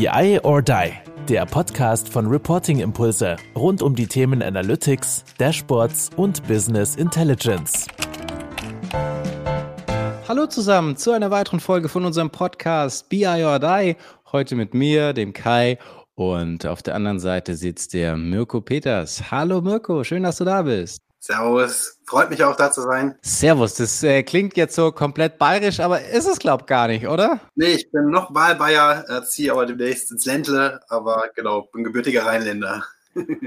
BI or Die, der Podcast von Reporting Impulse rund um die Themen Analytics, Dashboards und Business Intelligence. Hallo zusammen zu einer weiteren Folge von unserem Podcast BI or Die. Heute mit mir, dem Kai und auf der anderen Seite sitzt der Mirko Peters. Hallo Mirko, schön, dass du da bist. Servus, freut mich auch da zu sein. Servus, das äh, klingt jetzt so komplett bayerisch, aber ist es glaub gar nicht, oder? Nee, ich bin noch Wahlbayer, äh, ziehe aber demnächst ins Ländle, aber genau, bin gebürtiger Rheinländer.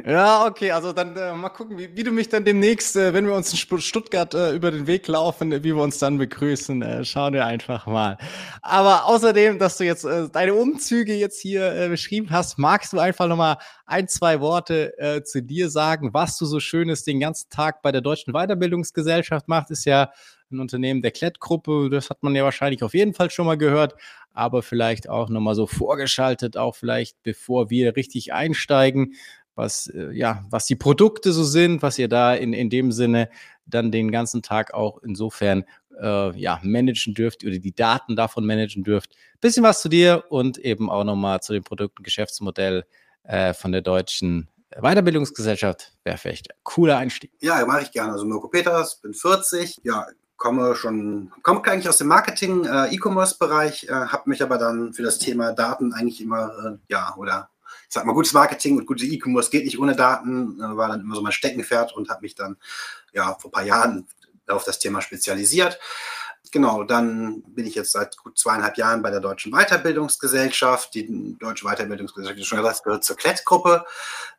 Ja, okay, also dann äh, mal gucken, wie, wie, du mich dann demnächst, äh, wenn wir uns in Stuttgart äh, über den Weg laufen, wie wir uns dann begrüßen. Äh, schauen wir einfach mal. Aber außerdem, dass du jetzt äh, deine Umzüge jetzt hier äh, beschrieben hast, magst du einfach nochmal ein, zwei Worte äh, zu dir sagen, was du so Schönes den ganzen Tag bei der Deutschen Weiterbildungsgesellschaft machst, ist ja ein Unternehmen der Klettgruppe, das hat man ja wahrscheinlich auf jeden Fall schon mal gehört, aber vielleicht auch nochmal so vorgeschaltet, auch vielleicht bevor wir richtig einsteigen was, äh, ja, was die Produkte so sind, was ihr da in, in dem Sinne dann den ganzen Tag auch insofern äh, ja, managen dürft oder die Daten davon managen dürft. Bisschen was zu dir und eben auch nochmal zu dem Produkt- und Geschäftsmodell äh, von der deutschen Weiterbildungsgesellschaft. Wäre vielleicht ein cooler Einstieg. Ja, mache ich gerne. Also Mirko Peters, bin 40, ja, komme schon, komme eigentlich aus dem Marketing, äh, äh, habe mich aber dann für das Thema Daten eigentlich immer, ja, oder sag mal, gutes Marketing und gute E-Commerce geht nicht ohne Daten, äh, war dann immer so mein Steckenpferd und habe mich dann ja vor ein paar Jahren auf das Thema spezialisiert. Genau, dann bin ich jetzt seit gut zweieinhalb Jahren bei der Deutschen Weiterbildungsgesellschaft. Die Deutsche Weiterbildungsgesellschaft, wie schon gesagt, gehört zur Klett-Gruppe.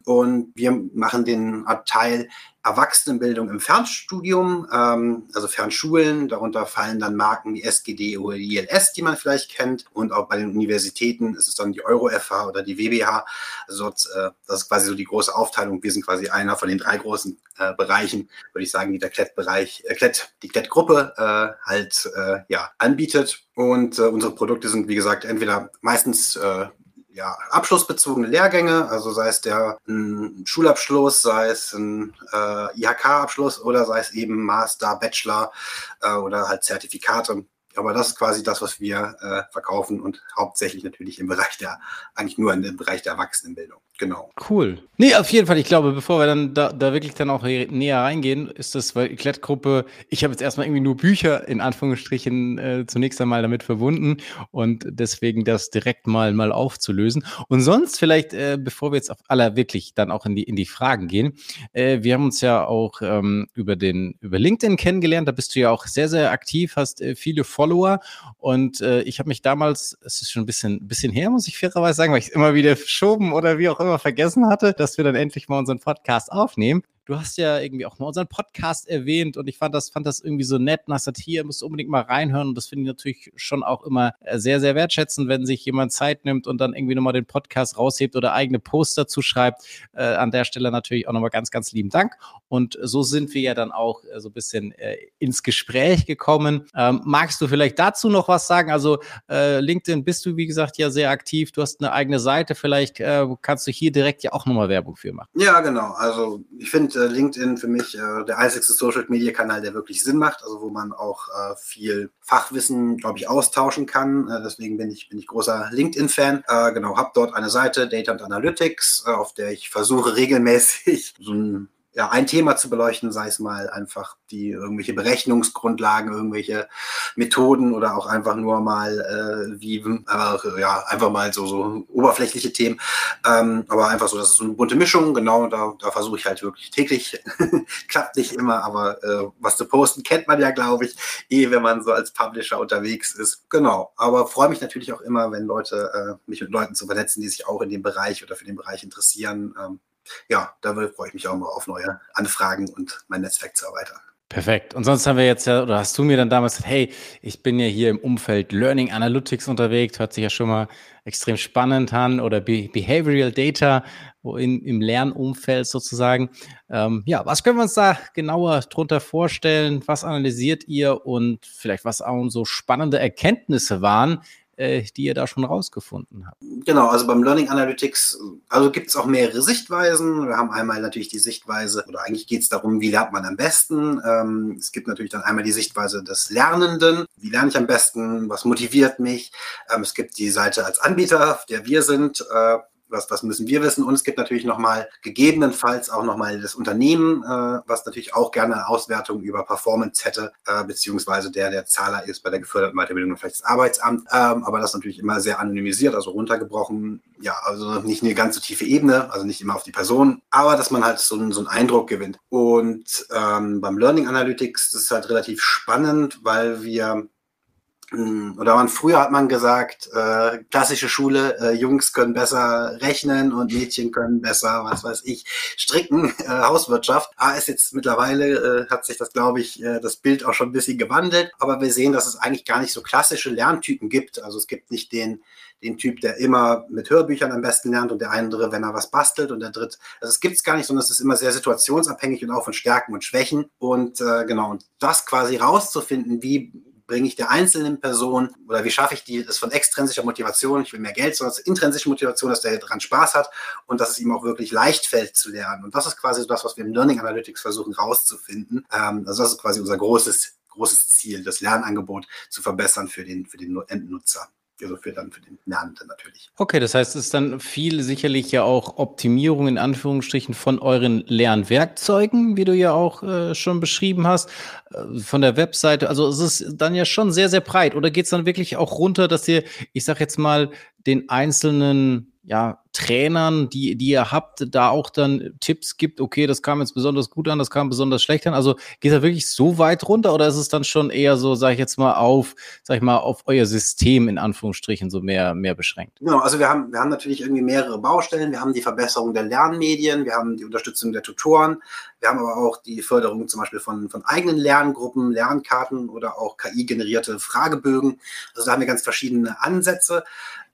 Und wir machen den Teil Erwachsenenbildung im Fernstudium, ähm, also Fernschulen. Darunter fallen dann Marken wie SGD oder ILS, die man vielleicht kennt. Und auch bei den Universitäten ist es dann die Euro-FH oder die WBH. Also äh, das ist quasi so die große Aufteilung. Wir sind quasi einer von den drei großen äh, Bereichen, würde ich sagen, die der Klett-Bereich, äh, Klett, die Klett-Gruppe äh, halt äh, ja, anbietet. Und äh, unsere Produkte sind, wie gesagt, entweder meistens äh, ja, abschlussbezogene Lehrgänge, also sei es der ein Schulabschluss, sei es ein äh, IHK-Abschluss oder sei es eben Master, Bachelor äh, oder halt Zertifikate. Aber das ist quasi das, was wir äh, verkaufen und hauptsächlich natürlich im Bereich der, eigentlich nur im Bereich der Erwachsenenbildung. Genau. Cool. Nee, auf jeden Fall. Ich glaube, bevor wir dann da, da wirklich dann auch näher reingehen, ist das, weil die Klettgruppe, ich habe jetzt erstmal irgendwie nur Bücher in Anführungsstrichen äh, zunächst einmal damit verbunden und deswegen das direkt mal mal aufzulösen. Und sonst vielleicht, äh, bevor wir jetzt auf aller wirklich dann auch in die in die Fragen gehen, äh, wir haben uns ja auch ähm, über den über LinkedIn kennengelernt. Da bist du ja auch sehr sehr aktiv, hast äh, viele Follower und äh, ich habe mich damals, es ist schon ein bisschen bisschen her, muss ich fairerweise sagen, weil ich immer wieder verschoben oder wie auch immer vergessen hatte, dass wir dann endlich mal unseren Podcast aufnehmen du hast ja irgendwie auch mal unseren Podcast erwähnt und ich fand das, fand das irgendwie so nett und hast gesagt, hier musst du unbedingt mal reinhören und das finde ich natürlich schon auch immer äh, sehr, sehr wertschätzend, wenn sich jemand Zeit nimmt und dann irgendwie nochmal den Podcast raushebt oder eigene Poster zuschreibt. Äh, an der Stelle natürlich auch nochmal ganz, ganz lieben Dank. Und so sind wir ja dann auch äh, so ein bisschen äh, ins Gespräch gekommen. Ähm, magst du vielleicht dazu noch was sagen? Also äh, LinkedIn bist du, wie gesagt, ja sehr aktiv. Du hast eine eigene Seite. Vielleicht äh, kannst du hier direkt ja auch nochmal Werbung für machen. Ja, genau. Also ich finde, äh, LinkedIn für mich äh, der einzigste Social Media Kanal, der wirklich Sinn macht, also wo man auch äh, viel Fachwissen, glaube ich, austauschen kann. Äh, deswegen bin ich, bin ich großer LinkedIn-Fan. Äh, genau, habe dort eine Seite, Data and Analytics, äh, auf der ich versuche regelmäßig so ein ja, ein Thema zu beleuchten, sei es mal einfach die irgendwelche Berechnungsgrundlagen, irgendwelche Methoden oder auch einfach nur mal äh, wie äh, ja einfach mal so so oberflächliche Themen, ähm, aber einfach so, das ist so eine bunte Mischung. Genau, da, da versuche ich halt wirklich täglich, klappt nicht immer, aber äh, was zu posten kennt man ja, glaube ich, eh, wenn man so als Publisher unterwegs ist. Genau, aber freue mich natürlich auch immer, wenn Leute äh, mich mit Leuten zu vernetzen, die sich auch in dem Bereich oder für den Bereich interessieren. Ähm, ja, da freue ich mich auch mal auf neue Anfragen und mein Netzwerk zu erweitern. Perfekt. Und sonst haben wir jetzt ja, oder hast du mir dann damals gesagt, hey, ich bin ja hier im Umfeld Learning Analytics unterwegs, hört sich ja schon mal extrem spannend an, oder Be Behavioral Data in, im Lernumfeld sozusagen. Ähm, ja, was können wir uns da genauer drunter vorstellen? Was analysiert ihr und vielleicht was auch so spannende Erkenntnisse waren, äh, die ihr da schon rausgefunden habt? Genau, also beim Learning Analytics, also gibt es auch mehrere Sichtweisen. Wir haben einmal natürlich die Sichtweise, oder eigentlich geht es darum, wie lernt man am besten. Ähm, es gibt natürlich dann einmal die Sichtweise des Lernenden. Wie lerne ich am besten? Was motiviert mich? Ähm, es gibt die Seite als Anbieter, der wir sind. Äh, was, was müssen wir wissen? Und es gibt natürlich nochmal gegebenenfalls auch nochmal das Unternehmen, äh, was natürlich auch gerne eine Auswertung über Performance hätte, äh, beziehungsweise der, der Zahler ist bei der geförderten Weiterbildung vielleicht das Arbeitsamt. Ähm, aber das natürlich immer sehr anonymisiert, also runtergebrochen. Ja, also nicht eine ganz so tiefe Ebene, also nicht immer auf die Person, aber dass man halt so, einen, so einen Eindruck gewinnt. Und ähm, beim Learning Analytics ist halt relativ spannend, weil wir oder man früher hat man gesagt, äh, klassische Schule, äh, Jungs können besser rechnen und Mädchen können besser, was weiß ich, stricken, äh, Hauswirtschaft. Aber ist jetzt mittlerweile äh, hat sich das, glaube ich, äh, das Bild auch schon ein bisschen gewandelt. Aber wir sehen, dass es eigentlich gar nicht so klassische Lerntypen gibt. Also es gibt nicht den den Typ, der immer mit Hörbüchern am besten lernt und der andere, wenn er was bastelt und der dritte. Also es gibt es gar nicht, sondern es ist immer sehr situationsabhängig und auch von Stärken und Schwächen. Und äh, genau, und das quasi rauszufinden, wie bringe ich der einzelnen Person oder wie schaffe ich die, das von extrinsischer Motivation, ich will mehr Geld, sondern intrinsische Motivation, dass der daran Spaß hat und dass es ihm auch wirklich leicht fällt zu lernen. Und das ist quasi das, was wir im Learning Analytics versuchen rauszufinden. Ähm, also das ist quasi unser großes, großes Ziel, das Lernangebot zu verbessern für den, für den Endnutzer also für dann für den Lernenden natürlich. Okay, das heißt, es ist dann viel sicherlich ja auch Optimierung in Anführungsstrichen von euren Lernwerkzeugen, wie du ja auch äh, schon beschrieben hast, äh, von der Webseite. Also es ist dann ja schon sehr, sehr breit. Oder geht es dann wirklich auch runter, dass ihr, ich sag jetzt mal, den einzelnen ja, Trainern, die, die ihr habt, da auch dann Tipps gibt, okay, das kam jetzt besonders gut an, das kam besonders schlecht an. Also geht er wirklich so weit runter oder ist es dann schon eher so, sage ich jetzt mal, auf, sag ich mal, auf euer System in Anführungsstrichen so mehr, mehr beschränkt? Genau, also wir haben, wir haben natürlich irgendwie mehrere Baustellen. Wir haben die Verbesserung der Lernmedien, wir haben die Unterstützung der Tutoren, wir haben aber auch die Förderung zum Beispiel von, von eigenen Lerngruppen, Lernkarten oder auch KI-generierte Fragebögen. Also da haben wir ganz verschiedene Ansätze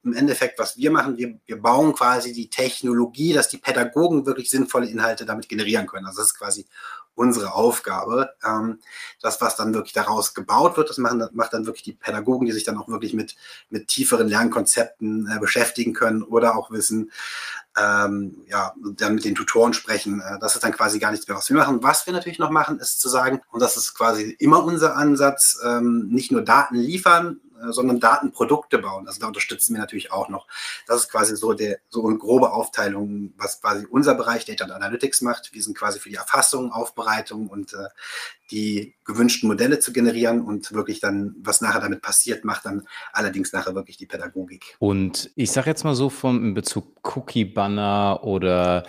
im Endeffekt, was wir machen, wir, wir bauen quasi die Technologie, dass die Pädagogen wirklich sinnvolle Inhalte damit generieren können. Also das ist quasi unsere Aufgabe. Ähm, das, was dann wirklich daraus gebaut wird, das machen, macht dann wirklich die Pädagogen, die sich dann auch wirklich mit, mit tieferen Lernkonzepten äh, beschäftigen können oder auch wissen, ähm, ja, dann mit den Tutoren sprechen. Äh, das ist dann quasi gar nichts mehr, was wir machen. Was wir natürlich noch machen, ist zu sagen, und das ist quasi immer unser Ansatz, ähm, nicht nur Daten liefern, sondern Datenprodukte bauen. Also da unterstützen wir natürlich auch noch. Das ist quasi so, der, so eine grobe Aufteilung, was quasi unser Bereich Data Analytics macht. Wir sind quasi für die Erfassung, Aufbereitung und äh, die gewünschten Modelle zu generieren und wirklich dann, was nachher damit passiert, macht dann allerdings nachher wirklich die Pädagogik. Und ich sage jetzt mal so vom in Bezug Cookie-Banner oder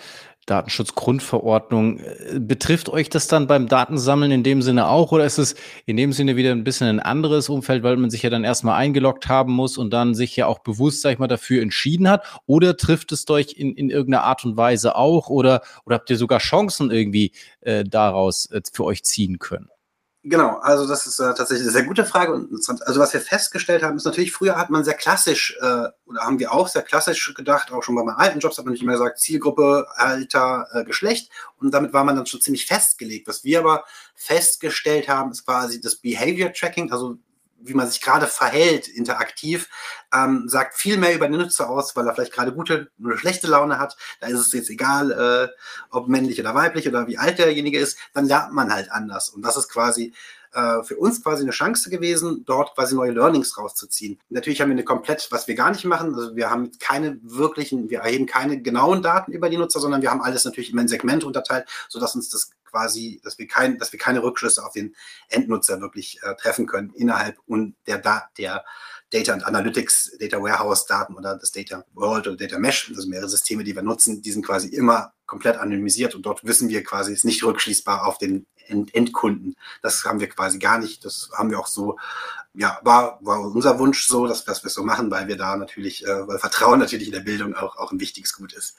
Datenschutzgrundverordnung. Äh, betrifft euch das dann beim Datensammeln in dem Sinne auch oder ist es in dem Sinne wieder ein bisschen ein anderes Umfeld, weil man sich ja dann erstmal eingeloggt haben muss und dann sich ja auch bewusst, sag ich mal, dafür entschieden hat? Oder trifft es euch in, in irgendeiner Art und Weise auch oder, oder habt ihr sogar Chancen irgendwie äh, daraus äh, für euch ziehen können? Genau, also das ist äh, tatsächlich eine sehr gute Frage. Und also was wir festgestellt haben, ist natürlich, früher hat man sehr klassisch, äh, oder haben wir auch sehr klassisch gedacht, auch schon bei meinen alten Jobs hat man nicht immer gesagt, Zielgruppe, Alter, äh, Geschlecht. Und damit war man dann schon ziemlich festgelegt. Was wir aber festgestellt haben, ist quasi das Behavior Tracking, also wie man sich gerade verhält, interaktiv, ähm, sagt viel mehr über den Nutzer aus, weil er vielleicht gerade gute oder schlechte Laune hat. Da ist es jetzt egal, äh, ob männlich oder weiblich oder wie alt derjenige ist, dann lernt man halt anders. Und das ist quasi äh, für uns quasi eine Chance gewesen, dort quasi neue Learnings rauszuziehen. Natürlich haben wir eine komplett, was wir gar nicht machen, also wir haben keine wirklichen, wir erheben keine genauen Daten über die Nutzer, sondern wir haben alles natürlich immer in Segmente unterteilt, sodass uns das quasi, dass wir, kein, dass wir keine Rückschlüsse auf den Endnutzer wirklich äh, treffen können innerhalb und der, der Data and Analytics, Data Warehouse Daten oder das Data World oder Data Mesh, also mehrere Systeme, die wir nutzen, die sind quasi immer komplett anonymisiert und dort wissen wir quasi, ist nicht rückschließbar auf den End Endkunden. Das haben wir quasi gar nicht. Das haben wir auch so, ja, war, war unser Wunsch so, dass, dass wir es so machen, weil wir da natürlich, äh, weil Vertrauen natürlich in der Bildung auch, auch ein wichtiges Gut ist.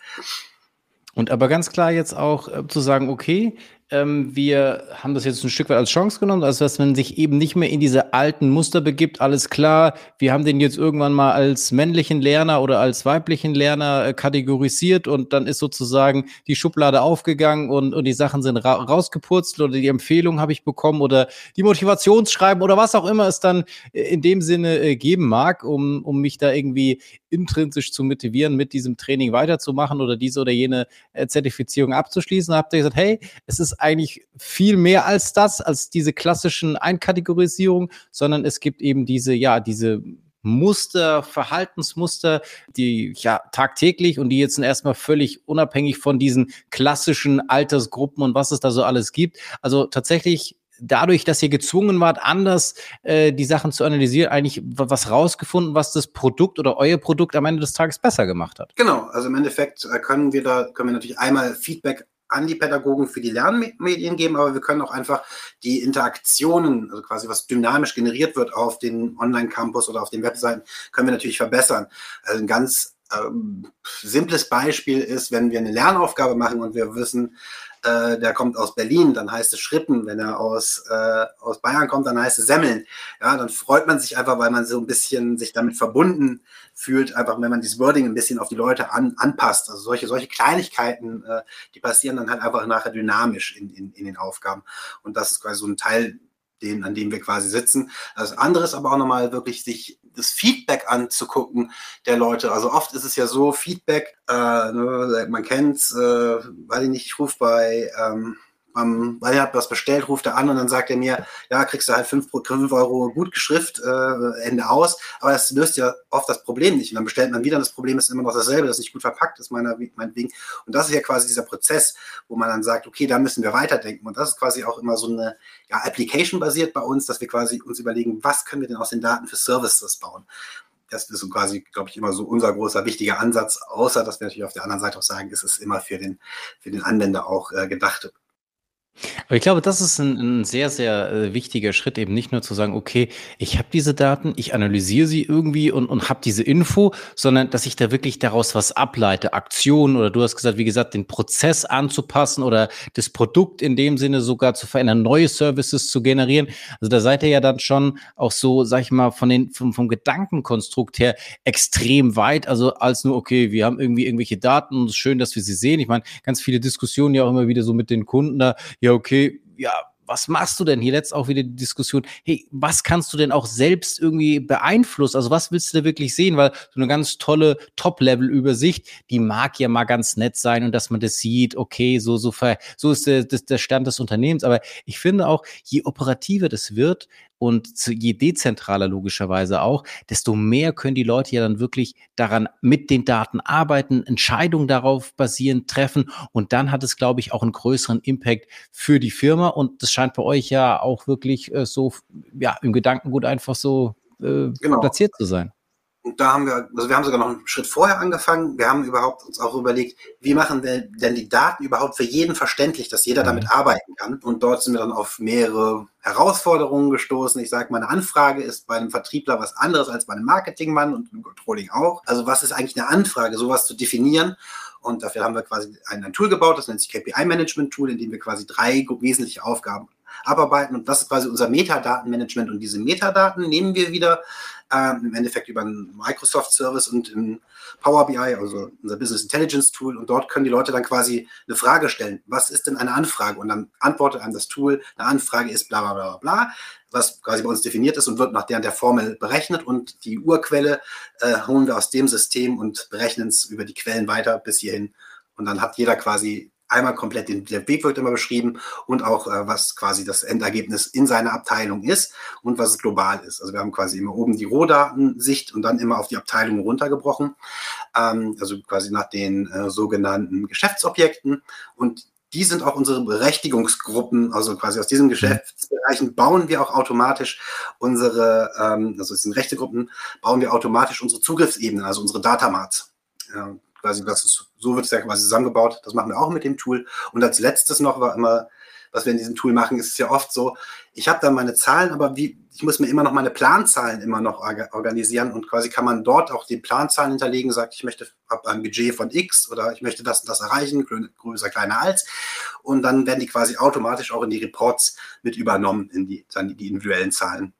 Und aber ganz klar jetzt auch äh, zu sagen, okay, ähm, wir haben das jetzt ein Stück weit als Chance genommen, also dass man sich eben nicht mehr in diese alten Muster begibt. Alles klar, wir haben den jetzt irgendwann mal als männlichen Lerner oder als weiblichen Lerner äh, kategorisiert und dann ist sozusagen die Schublade aufgegangen und, und die Sachen sind ra rausgepurzelt oder die Empfehlung habe ich bekommen oder die Motivationsschreiben oder was auch immer es dann äh, in dem Sinne äh, geben mag, um, um mich da irgendwie intrinsisch zu motivieren, mit diesem Training weiterzumachen oder diese oder jene äh, Zertifizierung abzuschließen. Da habt ihr gesagt, hey, es ist eigentlich viel mehr als das, als diese klassischen Einkategorisierungen, sondern es gibt eben diese, ja, diese Muster, Verhaltensmuster, die ja tagtäglich und die jetzt erstmal völlig unabhängig von diesen klassischen Altersgruppen und was es da so alles gibt. Also tatsächlich dadurch, dass ihr gezwungen wart, anders äh, die Sachen zu analysieren, eigentlich was rausgefunden, was das Produkt oder euer Produkt am Ende des Tages besser gemacht hat? Genau, also im Endeffekt äh, können wir da können wir natürlich einmal Feedback an die Pädagogen für die Lernmedien geben, aber wir können auch einfach die Interaktionen, also quasi was dynamisch generiert wird auf den Online-Campus oder auf den Webseiten, können wir natürlich verbessern. Also ein ganz ähm, simples Beispiel ist, wenn wir eine Lernaufgabe machen und wir wissen, äh, der kommt aus Berlin, dann heißt es Schritten. Wenn er aus, äh, aus Bayern kommt, dann heißt es Semmeln. Ja, dann freut man sich einfach, weil man so ein bisschen sich damit verbunden fühlt, einfach wenn man dieses Wording ein bisschen auf die Leute an, anpasst. Also solche, solche Kleinigkeiten, äh, die passieren dann halt einfach nachher dynamisch in, in, in den Aufgaben. Und das ist quasi so ein Teil, den, an dem wir quasi sitzen. Das andere ist aber auch nochmal wirklich sich das Feedback anzugucken der Leute. Also oft ist es ja so, Feedback, äh, ne, man kennt's, äh, weiß ich nicht, ich rufe bei ähm, ähm, weil er hat was bestellt, ruft er an und dann sagt er mir, ja, kriegst du halt 5, 5 Euro Gutgeschrift, äh, Ende aus. Aber das löst ja oft das Problem nicht. Und dann bestellt man wieder und das Problem ist immer noch dasselbe, das nicht gut verpackt ist, meiner, meinetwegen. Und das ist ja quasi dieser Prozess, wo man dann sagt, okay, da müssen wir weiterdenken. Und das ist quasi auch immer so eine ja, Application basiert bei uns, dass wir quasi uns überlegen, was können wir denn aus den Daten für Services bauen das ist so quasi, glaube ich, immer so unser großer wichtiger Ansatz, außer dass wir natürlich auf der anderen Seite auch sagen, es ist immer für den, für den Anwender auch äh, gedacht. Aber ich glaube, das ist ein, ein sehr, sehr äh, wichtiger Schritt, eben nicht nur zu sagen, okay, ich habe diese Daten, ich analysiere sie irgendwie und, und habe diese Info, sondern dass ich da wirklich daraus was ableite, Aktionen oder du hast gesagt, wie gesagt, den Prozess anzupassen oder das Produkt in dem Sinne sogar zu verändern, neue Services zu generieren. Also da seid ihr ja dann schon auch so, sag ich mal, von den, vom, vom Gedankenkonstrukt her extrem weit, also als nur, okay, wir haben irgendwie irgendwelche Daten und es ist schön, dass wir sie sehen. Ich meine, ganz viele Diskussionen ja auch immer wieder so mit den Kunden da, ja, okay, ja, was machst du denn? Hier letzt auch wieder die Diskussion, hey, was kannst du denn auch selbst irgendwie beeinflussen? Also was willst du da wirklich sehen? Weil so eine ganz tolle Top-Level-Übersicht, die mag ja mal ganz nett sein und dass man das sieht, okay, so, so, so ist der, der Stand des Unternehmens. Aber ich finde auch, je operativer das wird, und je dezentraler logischerweise auch, desto mehr können die Leute ja dann wirklich daran mit den Daten arbeiten, Entscheidungen darauf basierend treffen und dann hat es, glaube ich, auch einen größeren Impact für die Firma und das scheint bei euch ja auch wirklich äh, so ja im Gedankengut einfach so äh, genau. platziert zu sein. Und da haben wir, also wir haben sogar noch einen Schritt vorher angefangen. Wir haben überhaupt uns auch überlegt, wie machen wir denn die Daten überhaupt für jeden verständlich, dass jeder damit mhm. arbeiten kann. Und dort sind wir dann auf mehrere Herausforderungen gestoßen. Ich sage, meine Anfrage ist bei einem Vertriebler was anderes als bei einem Marketingmann und im Controlling auch. Also was ist eigentlich eine Anfrage, sowas zu definieren? Und dafür haben wir quasi ein, ein Tool gebaut, das nennt sich KPI Management Tool, in dem wir quasi drei wesentliche Aufgaben abarbeiten. Und das ist quasi unser Metadatenmanagement. Und diese Metadaten nehmen wir wieder äh, im Endeffekt über einen Microsoft-Service und in Power BI, also unser Business Intelligence Tool. Und dort können die Leute dann quasi eine Frage stellen. Was ist denn eine Anfrage? Und dann antwortet einem das Tool, eine Anfrage ist bla bla bla bla, was quasi bei uns definiert ist und wird nach der, der Formel berechnet. Und die Urquelle äh, holen wir aus dem System und berechnen es über die Quellen weiter bis hierhin. Und dann hat jeder quasi einmal komplett den, der Weg wird immer beschrieben und auch äh, was quasi das Endergebnis in seiner Abteilung ist und was es global ist. Also wir haben quasi immer oben die Rohdatensicht und dann immer auf die Abteilung runtergebrochen, ähm, also quasi nach den äh, sogenannten Geschäftsobjekten und die sind auch unsere Berechtigungsgruppen, also quasi aus diesen Geschäftsbereichen bauen wir auch automatisch unsere, ähm, also aus den Rechtegruppen bauen wir automatisch unsere Zugriffsebenen, also unsere Datamarts. Ja, quasi das ist, so wird es ja quasi zusammengebaut. Das machen wir auch mit dem Tool. Und als letztes noch war immer was wir in diesem Tool machen, ist es ja oft so, ich habe dann meine Zahlen, aber wie, ich muss mir immer noch meine Planzahlen immer noch organisieren und quasi kann man dort auch die Planzahlen hinterlegen, sagt, ich möchte habe ein Budget von X oder ich möchte das und das erreichen, größer, kleiner als. Und dann werden die quasi automatisch auch in die Reports mit übernommen, in die, dann die individuellen Zahlen.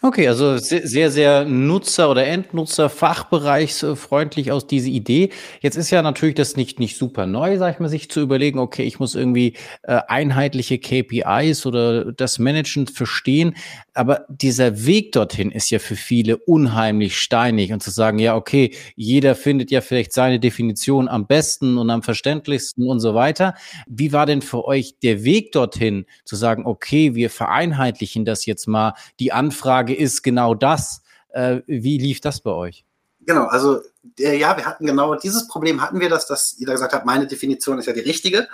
Okay, also sehr, sehr Nutzer- oder Endnutzer-Fachbereichsfreundlich aus diese Idee. Jetzt ist ja natürlich das nicht, nicht super neu, sag ich mal, sich zu überlegen, okay, ich muss irgendwie äh, einheitliche KPIs oder das Management verstehen. Aber dieser Weg dorthin ist ja für viele unheimlich steinig und zu sagen, ja, okay, jeder findet ja vielleicht seine Definition am besten und am verständlichsten und so weiter. Wie war denn für euch der Weg dorthin, zu sagen, okay, wir vereinheitlichen das jetzt mal, die Anfrage Frage ist genau das. Äh, wie lief das bei euch? Genau, also äh, ja, wir hatten genau dieses Problem hatten wir, dass, dass jeder gesagt hat, meine Definition ist ja die richtige.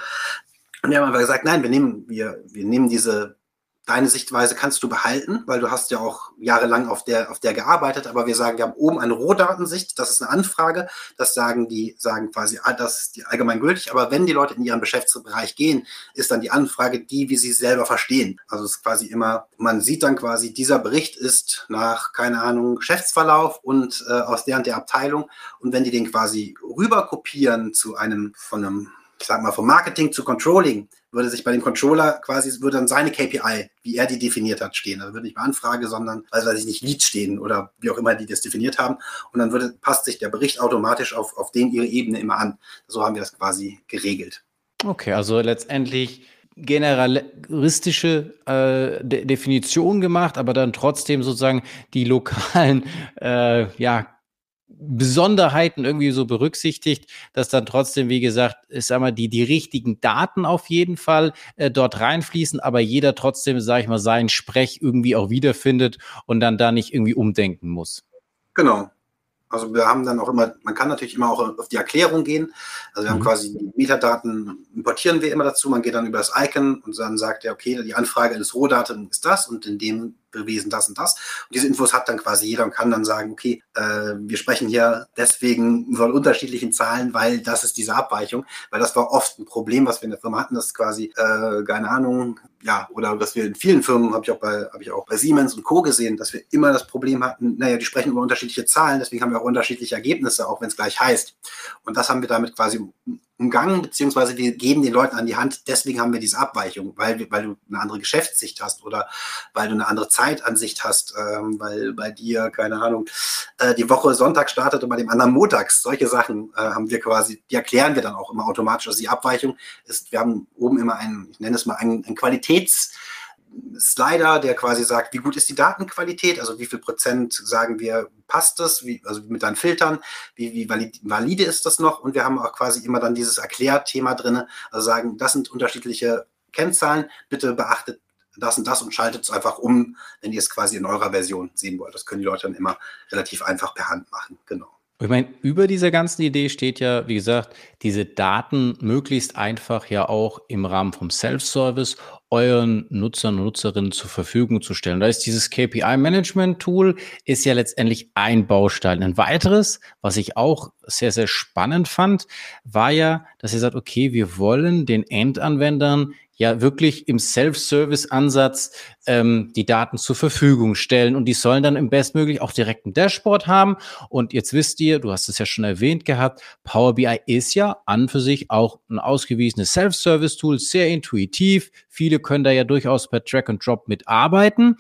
Und wir haben aber gesagt, nein, wir nehmen, wir, wir nehmen diese deine Sichtweise kannst du behalten, weil du hast ja auch jahrelang auf der, auf der gearbeitet, aber wir sagen, wir haben oben eine Rohdatensicht, das ist eine Anfrage, das sagen die, sagen quasi, ah, das ist allgemein gültig, aber wenn die Leute in ihren Geschäftsbereich gehen, ist dann die Anfrage die, wie sie selber verstehen. Also es ist quasi immer, man sieht dann quasi, dieser Bericht ist nach, keine Ahnung, Geschäftsverlauf und äh, aus der und der Abteilung. Und wenn die den quasi rüber kopieren zu einem, von einem, ich sag mal, vom Marketing zu Controlling, würde sich bei dem Controller quasi, würde dann seine KPI, wie er die definiert hat, stehen. Also würde nicht bei Anfrage, sondern, also weiß ich nicht, Leads stehen oder wie auch immer die das definiert haben. Und dann würde, passt sich der Bericht automatisch auf, auf den ihre Ebene immer an. So haben wir das quasi geregelt. Okay, also letztendlich generalistische äh, De Definition gemacht, aber dann trotzdem sozusagen die lokalen äh, ja, Besonderheiten irgendwie so berücksichtigt, dass dann trotzdem, wie gesagt, ich sag mal, die, die richtigen Daten auf jeden Fall äh, dort reinfließen, aber jeder trotzdem, sag ich mal, seinen Sprech irgendwie auch wiederfindet und dann da nicht irgendwie umdenken muss. Genau. Also wir haben dann auch immer, man kann natürlich immer auch auf die Erklärung gehen. Also wir haben mhm. quasi die Metadaten importieren wir immer dazu. Man geht dann über das Icon und dann sagt er, okay, die Anfrage des Rohdaten ist das und in dem bewiesen das und das. Und diese Infos hat dann quasi jeder und kann dann sagen, okay, äh, wir sprechen hier deswegen von unterschiedlichen Zahlen, weil das ist diese Abweichung, weil das war oft ein Problem, was wir in der Firma hatten, dass quasi, äh, keine Ahnung, ja, oder was wir in vielen Firmen, habe ich auch bei, habe ich auch bei Siemens und Co. gesehen, dass wir immer das Problem hatten, naja, die sprechen über unterschiedliche Zahlen, deswegen haben wir auch unterschiedliche Ergebnisse, auch wenn es gleich heißt. Und das haben wir damit quasi umgangen, beziehungsweise wir geben den Leuten an die Hand, deswegen haben wir diese Abweichung, weil, weil du eine andere Geschäftssicht hast oder weil du eine andere Zeitansicht hast, ähm, weil bei dir, keine Ahnung, äh, die Woche Sonntag startet und bei dem anderen montags. Solche Sachen äh, haben wir quasi, die erklären wir dann auch immer automatisch. Also die Abweichung ist, wir haben oben immer einen, ich nenne es mal einen, einen Qualitäts- Slider, der quasi sagt, wie gut ist die Datenqualität, also wie viel Prozent sagen wir, passt das, wie, also mit deinen Filtern, wie, wie valid, valide ist das noch? Und wir haben auch quasi immer dann dieses Erklärthema drin, also sagen, das sind unterschiedliche Kennzahlen, bitte beachtet das und das und schaltet es einfach um, wenn ihr es quasi in eurer Version sehen wollt. Das können die Leute dann immer relativ einfach per Hand machen, genau. Ich meine, über dieser ganzen Idee steht ja, wie gesagt, diese Daten möglichst einfach ja auch im Rahmen vom Self-Service euren Nutzern und Nutzerinnen zur Verfügung zu stellen. Da ist dieses KPI-Management-Tool ist ja letztendlich ein Baustein. Ein weiteres, was ich auch sehr, sehr spannend fand, war ja, dass ihr sagt, okay, wir wollen den Endanwendern ja wirklich im Self-Service-Ansatz ähm, die Daten zur Verfügung stellen und die sollen dann im bestmöglich auch direkt ein Dashboard haben. Und jetzt wisst ihr, du hast es ja schon erwähnt gehabt, Power BI ist ja an für sich auch ein ausgewiesenes Self-Service-Tool, sehr intuitiv. Viele können da ja durchaus per Track and Drop mitarbeiten.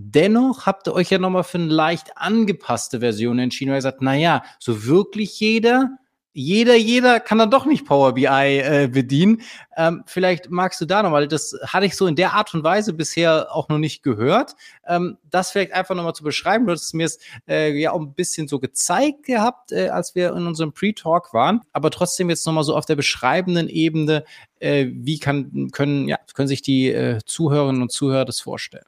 Dennoch habt ihr euch ja nochmal für eine leicht angepasste Version entschieden, weil ihr sagt, naja, so wirklich jeder jeder, jeder kann dann doch nicht Power BI äh, bedienen. Ähm, vielleicht magst du da nochmal, das hatte ich so in der Art und Weise bisher auch noch nicht gehört. Ähm, das vielleicht einfach nochmal zu beschreiben. Du hast mir es äh, ja auch ein bisschen so gezeigt gehabt, äh, als wir in unserem Pre-Talk waren. Aber trotzdem jetzt nochmal so auf der beschreibenden Ebene, äh, wie kann, können, ja, können sich die äh, Zuhörerinnen und Zuhörer das vorstellen?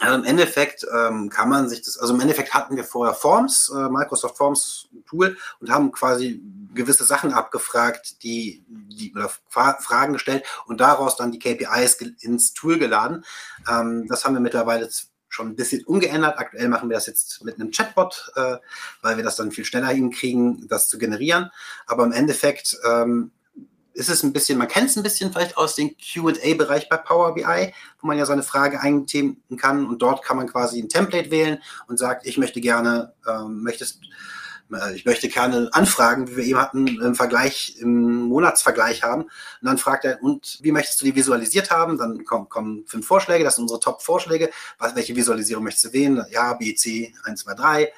Also im Endeffekt ähm, kann man sich das, also im Endeffekt hatten wir vorher Forms, äh, Microsoft Forms Tool und haben quasi gewisse Sachen abgefragt, die, die oder Fragen gestellt und daraus dann die KPIs ins Tool geladen. Ähm, das haben wir mittlerweile schon ein bisschen umgeändert. Aktuell machen wir das jetzt mit einem Chatbot, äh, weil wir das dann viel schneller hinkriegen, das zu generieren. Aber im Endeffekt ähm, ist es ein bisschen, man kennt es ein bisschen vielleicht aus dem QA-Bereich bei Power BI, wo man ja seine Frage eingeben kann und dort kann man quasi ein Template wählen und sagt, ich möchte gerne, ähm, möchtest, äh, ich möchte gerne Anfragen, wie wir eben hatten, im Vergleich, im Monatsvergleich haben. Und dann fragt er, und wie möchtest du die visualisiert haben? Dann kommen, kommen fünf Vorschläge, das sind unsere Top-Vorschläge. welche Visualisierung möchtest du wählen? Ja, B, C, 1, 2, 3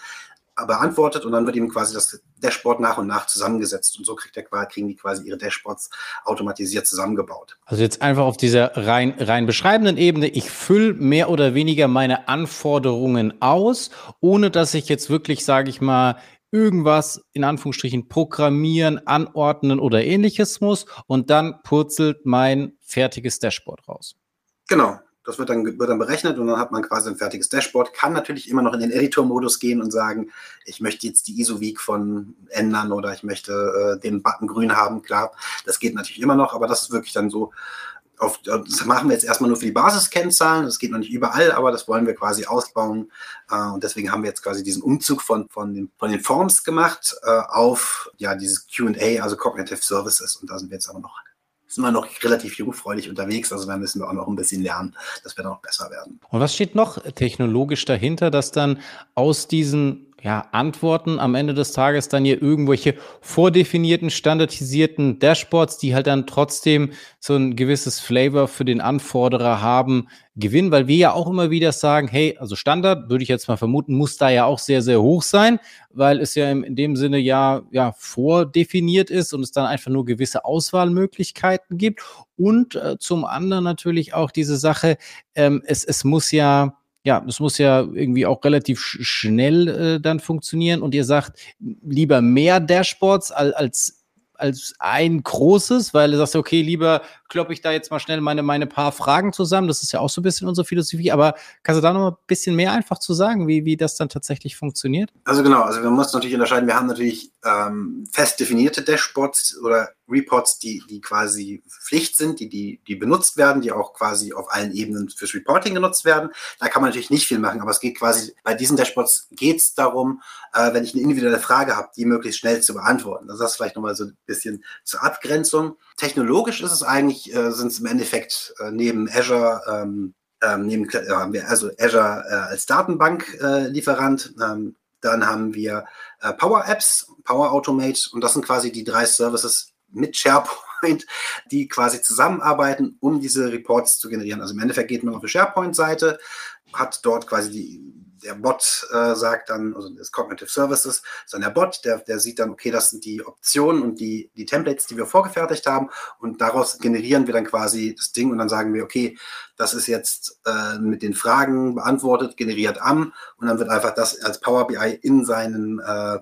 beantwortet und dann wird ihm quasi das Dashboard nach und nach zusammengesetzt und so kriegt der, kriegen die quasi ihre Dashboards automatisiert zusammengebaut. Also jetzt einfach auf dieser rein, rein beschreibenden Ebene, ich fülle mehr oder weniger meine Anforderungen aus, ohne dass ich jetzt wirklich, sage ich mal, irgendwas in Anführungsstrichen programmieren, anordnen oder ähnliches muss und dann purzelt mein fertiges Dashboard raus. Genau, das wird dann, wird dann berechnet und dann hat man quasi ein fertiges Dashboard. Kann natürlich immer noch in den Editor-Modus gehen und sagen, ich möchte jetzt die ISO-Week von ändern oder ich möchte äh, den Button grün haben. Klar, das geht natürlich immer noch, aber das ist wirklich dann so, auf, das machen wir jetzt erstmal nur für die Basiskennzahlen. Das geht noch nicht überall, aber das wollen wir quasi ausbauen. Äh, und deswegen haben wir jetzt quasi diesen Umzug von, von, den, von den Forms gemacht äh, auf ja, dieses QA, also Cognitive Services. Und da sind wir jetzt aber noch sind wir noch relativ jungfräulich unterwegs, also da müssen wir auch noch ein bisschen lernen, dass wir da noch besser werden. Und was steht noch technologisch dahinter, dass dann aus diesen ja, Antworten am Ende des Tages dann hier irgendwelche vordefinierten, standardisierten Dashboards, die halt dann trotzdem so ein gewisses Flavor für den Anforderer haben, gewinnen, weil wir ja auch immer wieder sagen, hey, also Standard, würde ich jetzt mal vermuten, muss da ja auch sehr, sehr hoch sein, weil es ja in dem Sinne ja, ja vordefiniert ist und es dann einfach nur gewisse Auswahlmöglichkeiten gibt. Und äh, zum anderen natürlich auch diese Sache, ähm, es, es muss ja, ja, es muss ja irgendwie auch relativ schnell äh, dann funktionieren. Und ihr sagt, lieber mehr Dashboards als, als ein großes, weil du sagst, okay, lieber kloppe ich da jetzt mal schnell meine, meine paar Fragen zusammen. Das ist ja auch so ein bisschen unsere Philosophie, aber kannst du da noch mal ein bisschen mehr einfach zu sagen, wie, wie das dann tatsächlich funktioniert? Also genau, also wir müssen natürlich unterscheiden, wir haben natürlich ähm, fest definierte Dashboards oder Reports, die, die quasi Pflicht sind, die, die, die benutzt werden, die auch quasi auf allen Ebenen fürs Reporting genutzt werden. Da kann man natürlich nicht viel machen, aber es geht quasi, bei diesen Dashboards geht es darum, äh, wenn ich eine individuelle Frage habe, die möglichst schnell zu beantworten. Das ist vielleicht nochmal so ein bisschen zur Abgrenzung. Technologisch ist es eigentlich, äh, sind es im Endeffekt äh, neben Azure, ähm, ähm, neben, äh, also Azure äh, als Datenbanklieferant, ähm, dann haben wir äh, Power Apps, Power Automate und das sind quasi die drei Services, mit SharePoint, die quasi zusammenarbeiten, um diese Reports zu generieren. Also im Endeffekt geht man auf eine SharePoint-Seite, hat dort quasi die, der Bot äh, sagt dann, also das Cognitive Services, sondern der Bot, der, der sieht dann, okay, das sind die Optionen und die, die Templates, die wir vorgefertigt haben und daraus generieren wir dann quasi das Ding und dann sagen wir, okay, das ist jetzt äh, mit den Fragen beantwortet, generiert am und dann wird einfach das als Power BI in seinen äh,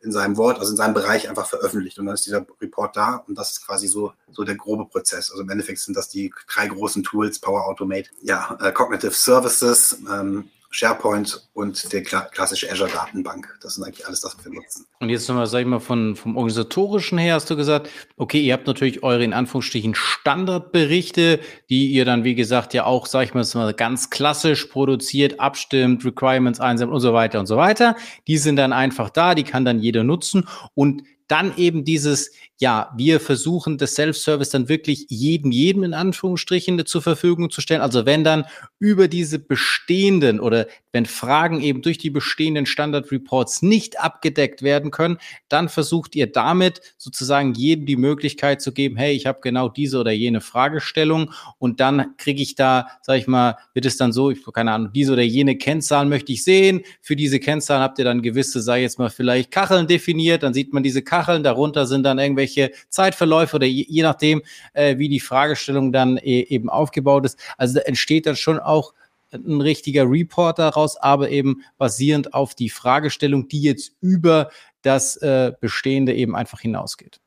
in seinem Wort, also in seinem Bereich einfach veröffentlicht. Und dann ist dieser Report da und das ist quasi so, so der grobe Prozess. Also im Endeffekt sind das die drei großen Tools, Power Automate, ja, äh, Cognitive Services, ähm, SharePoint und der klassische Azure Datenbank. Das sind eigentlich alles was wir nutzen. Und jetzt nochmal, sag ich mal, von, vom organisatorischen her hast du gesagt, okay, ihr habt natürlich eure in Anführungsstrichen Standardberichte, die ihr dann, wie gesagt, ja auch, sag ich mal, ganz klassisch produziert, abstimmt, Requirements einsammelt und so weiter und so weiter. Die sind dann einfach da, die kann dann jeder nutzen und dann eben dieses, ja, wir versuchen das Self-Service dann wirklich jedem, jedem in Anführungsstrichen zur Verfügung zu stellen. Also wenn dann über diese bestehenden oder wenn Fragen eben durch die bestehenden Standard-Reports nicht abgedeckt werden können, dann versucht ihr damit sozusagen jedem die Möglichkeit zu geben, hey, ich habe genau diese oder jene Fragestellung und dann kriege ich da, sag ich mal, wird es dann so, ich keine Ahnung, diese oder jene Kennzahlen möchte ich sehen. Für diese Kennzahlen habt ihr dann gewisse, sei jetzt mal vielleicht Kacheln definiert, dann sieht man diese Kacheln, darunter sind dann irgendwelche irgendwelche Zeitverläufe oder je, je nachdem, äh, wie die Fragestellung dann e eben aufgebaut ist. Also da entsteht dann schon auch ein richtiger Report daraus, aber eben basierend auf die Fragestellung, die jetzt über das äh, Bestehende eben einfach hinausgeht.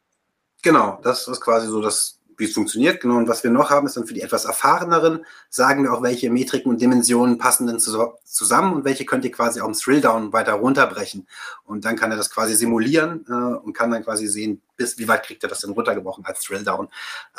Genau, das ist quasi so das wie es funktioniert. Genau, und was wir noch haben, ist dann für die etwas erfahreneren, sagen wir auch, welche Metriken und Dimensionen passen denn zusammen und welche könnt ihr quasi auch im Thrilldown weiter runterbrechen. Und dann kann er das quasi simulieren äh, und kann dann quasi sehen, bis wie weit kriegt er das denn runtergebrochen als Thrilldown.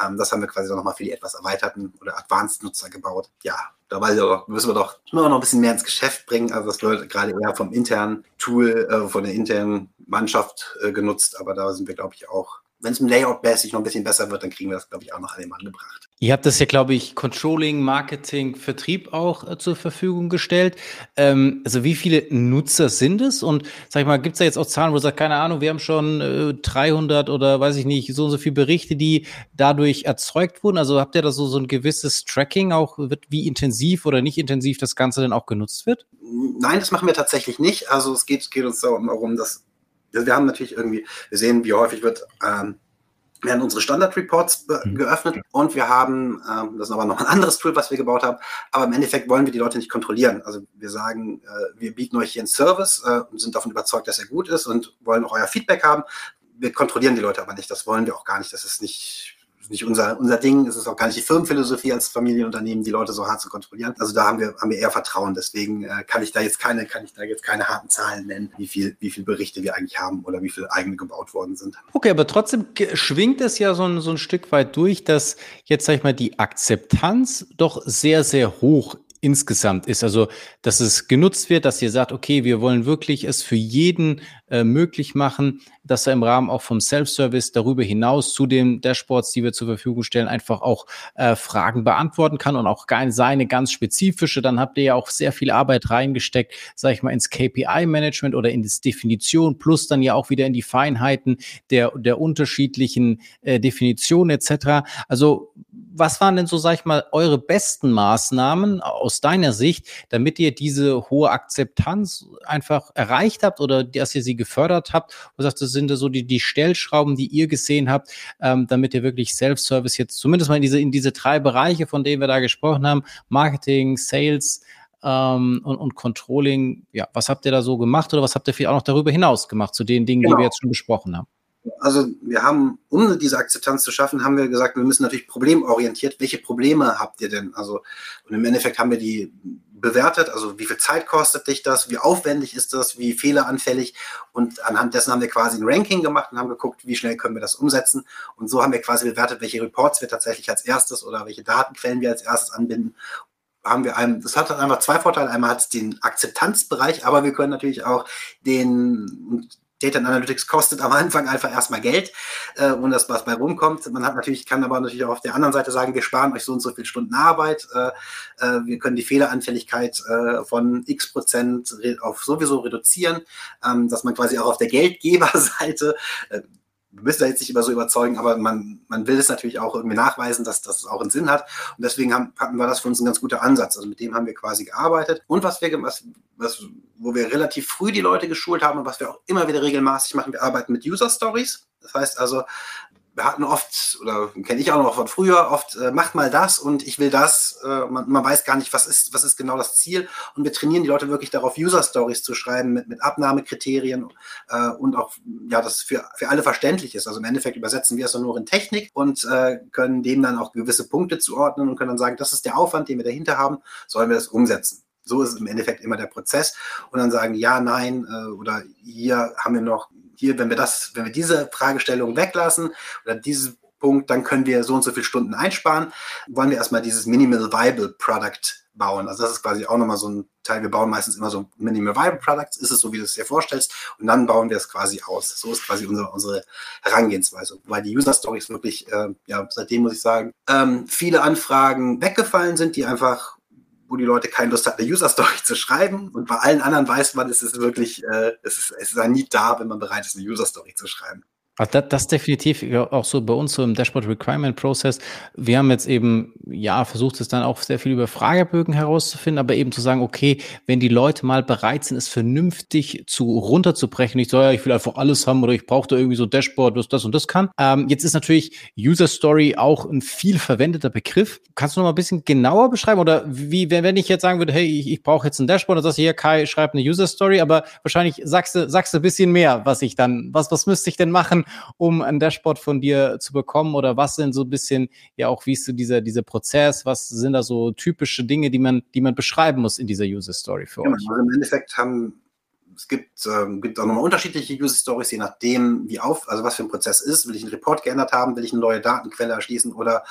Ähm, das haben wir quasi nochmal für die etwas erweiterten oder Advanced-Nutzer gebaut. Ja, dabei müssen wir doch immer noch ein bisschen mehr ins Geschäft bringen. Also das wird gerade eher vom internen Tool, äh, von der internen Mannschaft äh, genutzt, aber da sind wir, glaube ich, auch wenn es im Layout-mäßig noch ein bisschen besser wird, dann kriegen wir das, glaube ich, auch noch an den Mann gebracht. Ihr habt das ja, glaube ich, Controlling, Marketing, Vertrieb auch äh, zur Verfügung gestellt. Ähm, also wie viele Nutzer sind es? Und sag ich mal, gibt es da jetzt auch Zahlen, wo ihr sagt, keine Ahnung, wir haben schon äh, 300 oder weiß ich nicht, so und so viele Berichte, die dadurch erzeugt wurden? Also habt ihr da so, so ein gewisses Tracking auch, wird, wie intensiv oder nicht intensiv das Ganze denn auch genutzt wird? Nein, das machen wir tatsächlich nicht. Also es geht, geht uns darum, dass wir haben natürlich irgendwie, wir sehen, wie häufig wird ähm, werden unsere Standard-Reports mhm. geöffnet und wir haben, ähm, das ist aber noch ein anderes Tool, was wir gebaut haben, aber im Endeffekt wollen wir die Leute nicht kontrollieren. Also wir sagen, äh, wir bieten euch hier einen Service äh, und sind davon überzeugt, dass er gut ist und wollen auch euer Feedback haben. Wir kontrollieren die Leute aber nicht, das wollen wir auch gar nicht. Das ist nicht nicht unser, unser Ding. Es ist auch gar nicht die Firmenphilosophie als Familienunternehmen, die Leute so hart zu kontrollieren. Also da haben wir, haben wir eher Vertrauen. Deswegen äh, kann ich da jetzt keine, kann ich da jetzt keine harten Zahlen nennen, wie viel, wie viel Berichte wir eigentlich haben oder wie viele eigene gebaut worden sind. Okay, aber trotzdem schwingt es ja so ein, so ein Stück weit durch, dass jetzt, sag ich mal, die Akzeptanz doch sehr, sehr hoch insgesamt ist. Also, dass es genutzt wird, dass ihr sagt, okay, wir wollen wirklich es für jeden äh, möglich machen, dass er im Rahmen auch vom Self-Service darüber hinaus zu den Dashboards, die wir zur Verfügung stellen, einfach auch äh, Fragen beantworten kann und auch seine ganz spezifische. Dann habt ihr ja auch sehr viel Arbeit reingesteckt, sage ich mal, ins KPI-Management oder in das Definition, plus dann ja auch wieder in die Feinheiten der, der unterschiedlichen äh, Definitionen etc. Also was waren denn so, sag ich mal, eure besten Maßnahmen aus deiner Sicht, damit ihr diese hohe Akzeptanz einfach erreicht habt oder dass ihr sie gefördert habt? Und sagt, das sind so die, die Stellschrauben, die ihr gesehen habt, ähm, damit ihr wirklich Self-Service jetzt zumindest mal in diese, in diese drei Bereiche, von denen wir da gesprochen haben, Marketing, Sales, ähm, und, und Controlling, ja, was habt ihr da so gemacht oder was habt ihr vielleicht auch noch darüber hinaus gemacht zu den Dingen, genau. die wir jetzt schon besprochen haben? Also wir haben, um diese Akzeptanz zu schaffen, haben wir gesagt, wir müssen natürlich problemorientiert, welche Probleme habt ihr denn? Also und im Endeffekt haben wir die bewertet, also wie viel Zeit kostet dich das, wie aufwendig ist das, wie fehleranfällig. Und anhand dessen haben wir quasi ein Ranking gemacht und haben geguckt, wie schnell können wir das umsetzen. Und so haben wir quasi bewertet, welche Reports wir tatsächlich als erstes oder welche Datenquellen wir als erstes anbinden. Haben wir einen, das hat einfach zwei Vorteile. Einmal hat es den Akzeptanzbereich, aber wir können natürlich auch den, Data Analytics kostet am Anfang einfach erstmal Geld äh, und das, was bei rumkommt. Man hat natürlich, kann aber natürlich auch auf der anderen Seite sagen, wir sparen euch so und so viele Stunden Arbeit. Äh, äh, wir können die Fehleranfälligkeit äh, von x Prozent auf sowieso reduzieren, ähm, dass man quasi auch auf der Geldgeberseite äh, wir müssen da jetzt nicht immer so überzeugen, aber man, man will es natürlich auch irgendwie nachweisen, dass, dass es auch einen Sinn hat. Und deswegen haben, hatten wir das für uns ein ganz guter Ansatz. Also mit dem haben wir quasi gearbeitet. Und was wir, was, was, wo wir relativ früh die Leute geschult haben und was wir auch immer wieder regelmäßig machen, wir arbeiten mit User Stories. Das heißt also, wir hatten oft, oder kenne ich auch noch von früher, oft, äh, macht mal das und ich will das. Äh, man, man, weiß gar nicht, was ist, was ist genau das Ziel. Und wir trainieren die Leute wirklich darauf, User-Stories zu schreiben mit, mit Abnahmekriterien äh, und auch, ja, das für, für alle verständlich ist. Also im Endeffekt übersetzen wir es nur in Technik und äh, können dem dann auch gewisse Punkte zuordnen und können dann sagen, das ist der Aufwand, den wir dahinter haben, sollen wir das umsetzen. So ist im Endeffekt immer der Prozess. Und dann sagen, ja, nein, äh, oder hier haben wir noch hier, wenn wir das, wenn wir diese Fragestellung weglassen oder diesen Punkt, dann können wir so und so viele Stunden einsparen. Wollen wir erstmal dieses Minimal Viable Product bauen. Also das ist quasi auch nochmal so ein Teil. Wir bauen meistens immer so Minimal Viable Products. Ist es so, wie du es dir vorstellst? Und dann bauen wir es quasi aus. So ist quasi unsere, unsere Herangehensweise. Weil die User Stories wirklich, äh, ja, seitdem muss ich sagen, ähm, viele Anfragen weggefallen sind, die einfach wo die Leute keine Lust hatten, eine User-Story zu schreiben. Und bei allen anderen weiß man, es ist wirklich, äh, es, ist, es ist ein Need da, wenn man bereit ist, eine User-Story zu schreiben. Also das, das definitiv auch so bei uns so im Dashboard Requirement Process. Wir haben jetzt eben, ja, versucht es dann auch sehr viel über Fragebögen herauszufinden, aber eben zu sagen, okay, wenn die Leute mal bereit sind, es vernünftig zu runterzubrechen, ich soll ja, ich will einfach alles haben oder ich brauche da irgendwie so Dashboard, was das und das kann. Ähm, jetzt ist natürlich User Story auch ein viel verwendeter Begriff. Kannst du noch mal ein bisschen genauer beschreiben oder wie, wenn ich jetzt sagen würde, hey, ich, ich brauche jetzt ein Dashboard und sagst hier, Kai, schreib eine User Story, aber wahrscheinlich sagst du, sagst du ein bisschen mehr, was ich dann, was, was müsste ich denn machen? Um ein Dashboard von dir zu bekommen? Oder was sind so ein bisschen, ja auch, wie ist so dieser, dieser Prozess? Was sind da so typische Dinge, die man, die man beschreiben muss in dieser User Story für ja, euch? Also Im Endeffekt haben es gibt, ähm, gibt auch nochmal unterschiedliche User Stories, je nachdem, wie auf, also was für ein Prozess ist. Will ich einen Report geändert haben? Will ich eine neue Datenquelle erschließen? Oder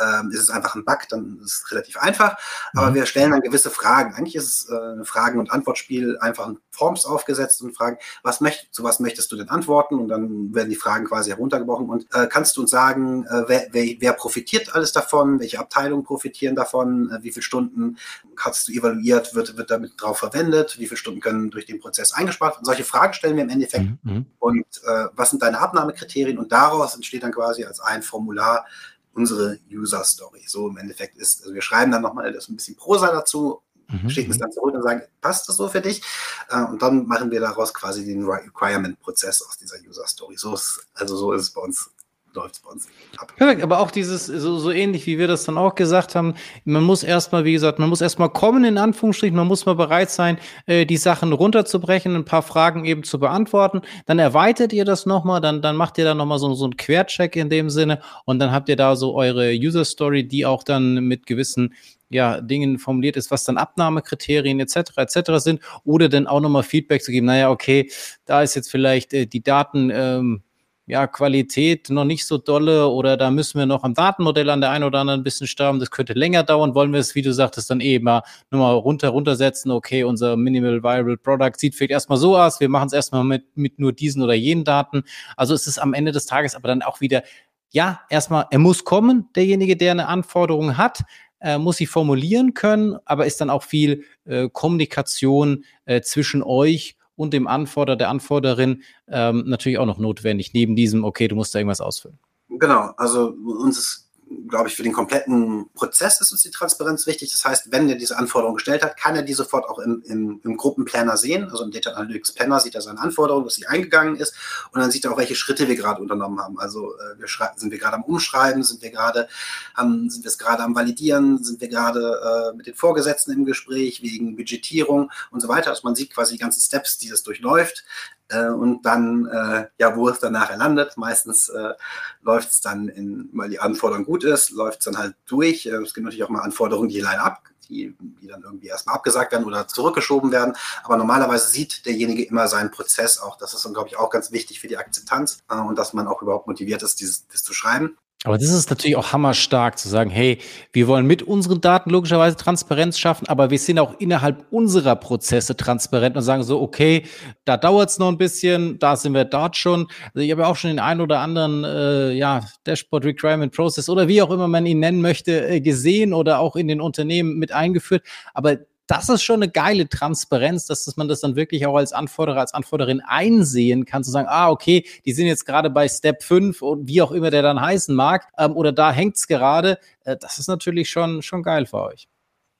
ähm, ist es einfach ein Bug? Dann ist es relativ einfach. Aber mhm. wir stellen dann gewisse Fragen. Eigentlich ist es äh, ein Fragen- und Antwortspiel, einfach ein Forms aufgesetzt und fragen, was möcht, zu was möchtest du denn antworten? Und dann werden die Fragen quasi heruntergebrochen. Und äh, kannst du uns sagen, äh, wer, wer, wer profitiert alles davon? Welche Abteilungen profitieren davon? Äh, wie viele Stunden hast du evaluiert? Wird, wird damit drauf verwendet? Wie viele Stunden können durch den Prozess eingespart werden? Solche Fragen stellen wir im Endeffekt. Mhm. mhm. Und äh, was sind deine Abnahmekriterien? Und daraus entsteht dann quasi als ein Formular unsere User Story. So im Endeffekt ist, also wir schreiben dann nochmal das ein bisschen Prosa dazu, mhm. schicken es dann zurück und sagen, passt das so für dich? Äh, und dann machen wir daraus quasi den Requirement-Prozess aus dieser User Story. So ist, also so ist es bei uns läuft es bei uns ab. Perfekt, aber auch dieses, so, so ähnlich wie wir das dann auch gesagt haben, man muss erstmal, wie gesagt, man muss erstmal kommen, in Anführungsstrichen, man muss mal bereit sein, äh, die Sachen runterzubrechen, ein paar Fragen eben zu beantworten. Dann erweitert ihr das nochmal, dann, dann macht ihr da nochmal so, so einen Quercheck in dem Sinne und dann habt ihr da so eure User Story, die auch dann mit gewissen ja, Dingen formuliert ist, was dann Abnahmekriterien etc. etc. sind, oder dann auch nochmal Feedback zu geben, naja, okay, da ist jetzt vielleicht äh, die Daten ähm, ja, Qualität noch nicht so dolle oder da müssen wir noch am Datenmodell an der einen oder anderen ein bisschen sterben, das könnte länger dauern, wollen wir es, wie du sagtest, dann eben mal nochmal runter, runtersetzen, okay, unser Minimal Viable Product sieht vielleicht erstmal so aus, wir machen es erstmal mit, mit nur diesen oder jenen Daten. Also es ist am Ende des Tages aber dann auch wieder, ja, erstmal, er muss kommen, derjenige, der eine Anforderung hat, äh, muss sie formulieren können, aber ist dann auch viel äh, Kommunikation äh, zwischen euch und dem Anforderer, der Anforderin ähm, natürlich auch noch notwendig, neben diesem, okay, du musst da irgendwas ausfüllen. Genau, also uns ist glaube ich, für den kompletten Prozess ist uns die Transparenz wichtig. Das heißt, wenn er diese Anforderung gestellt hat, kann er die sofort auch im, im, im Gruppenplanner sehen. Also im Data Analytics Planner sieht er seine Anforderung, dass sie eingegangen ist. Und dann sieht er auch, welche Schritte wir gerade unternommen haben. Also äh, wir sind wir gerade am Umschreiben, sind wir gerade am, sind wir es gerade am Validieren, sind wir gerade äh, mit den Vorgesetzten im Gespräch wegen Budgetierung und so weiter. Also man sieht quasi die ganzen Steps, die das durchläuft äh, und dann, äh, ja, wo es dann nachher landet. Meistens äh, läuft es dann, in, weil die Anforderung gut ist, läuft es dann halt durch. Äh, es gibt natürlich auch mal Anforderungen, die leider ab, die, die dann irgendwie erstmal abgesagt werden oder zurückgeschoben werden. Aber normalerweise sieht derjenige immer seinen Prozess auch. Das ist dann, glaube ich, auch ganz wichtig für die Akzeptanz äh, und dass man auch überhaupt motiviert ist, dieses, das zu schreiben. Aber das ist natürlich auch hammerstark zu sagen, hey, wir wollen mit unseren Daten logischerweise Transparenz schaffen, aber wir sind auch innerhalb unserer Prozesse transparent und sagen so, okay, da dauert es noch ein bisschen, da sind wir dort schon. Also ich habe ja auch schon den einen oder anderen äh, ja, Dashboard Requirement Process oder wie auch immer man ihn nennen möchte, äh, gesehen oder auch in den Unternehmen mit eingeführt. Aber das ist schon eine geile Transparenz, dass man das dann wirklich auch als Anforderer, als Anforderin einsehen kann, zu sagen, ah, okay, die sind jetzt gerade bei Step 5 und wie auch immer der dann heißen mag, ähm, oder da hängt's gerade. Äh, das ist natürlich schon, schon geil für euch.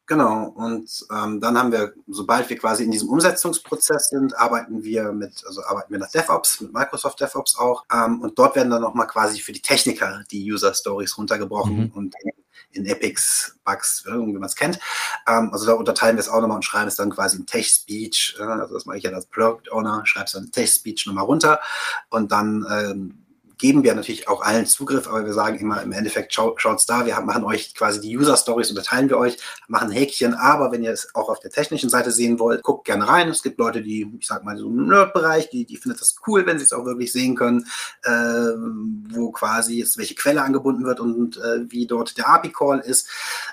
Genau, und ähm, dann haben wir, sobald wir quasi in diesem Umsetzungsprozess sind, arbeiten wir mit, also arbeiten wir nach DevOps, mit Microsoft DevOps auch. Ähm, und dort werden dann nochmal quasi für die Techniker die User Stories runtergebrochen mhm. und in Epics, Bugs, wie man es kennt. Ähm, also da unterteilen wir es auch nochmal und schreiben es dann quasi in Tech-Speech. Äh, also das mache ich ja als Product Owner, schreibe es dann Tech-Speech nochmal runter und dann ähm, geben wir natürlich auch allen Zugriff, aber wir sagen immer im Endeffekt, schau, schaut's da, wir machen euch quasi die User Stories, unterteilen wir euch, machen Häkchen, aber wenn ihr es auch auf der technischen Seite sehen wollt, guckt gerne rein. Es gibt Leute, die, ich sag mal, so im Nerd-Bereich, die, die findet das cool, wenn sie es auch wirklich sehen können, äh, wo quasi jetzt welche Quelle angebunden wird und äh, wie dort der API-Call ist.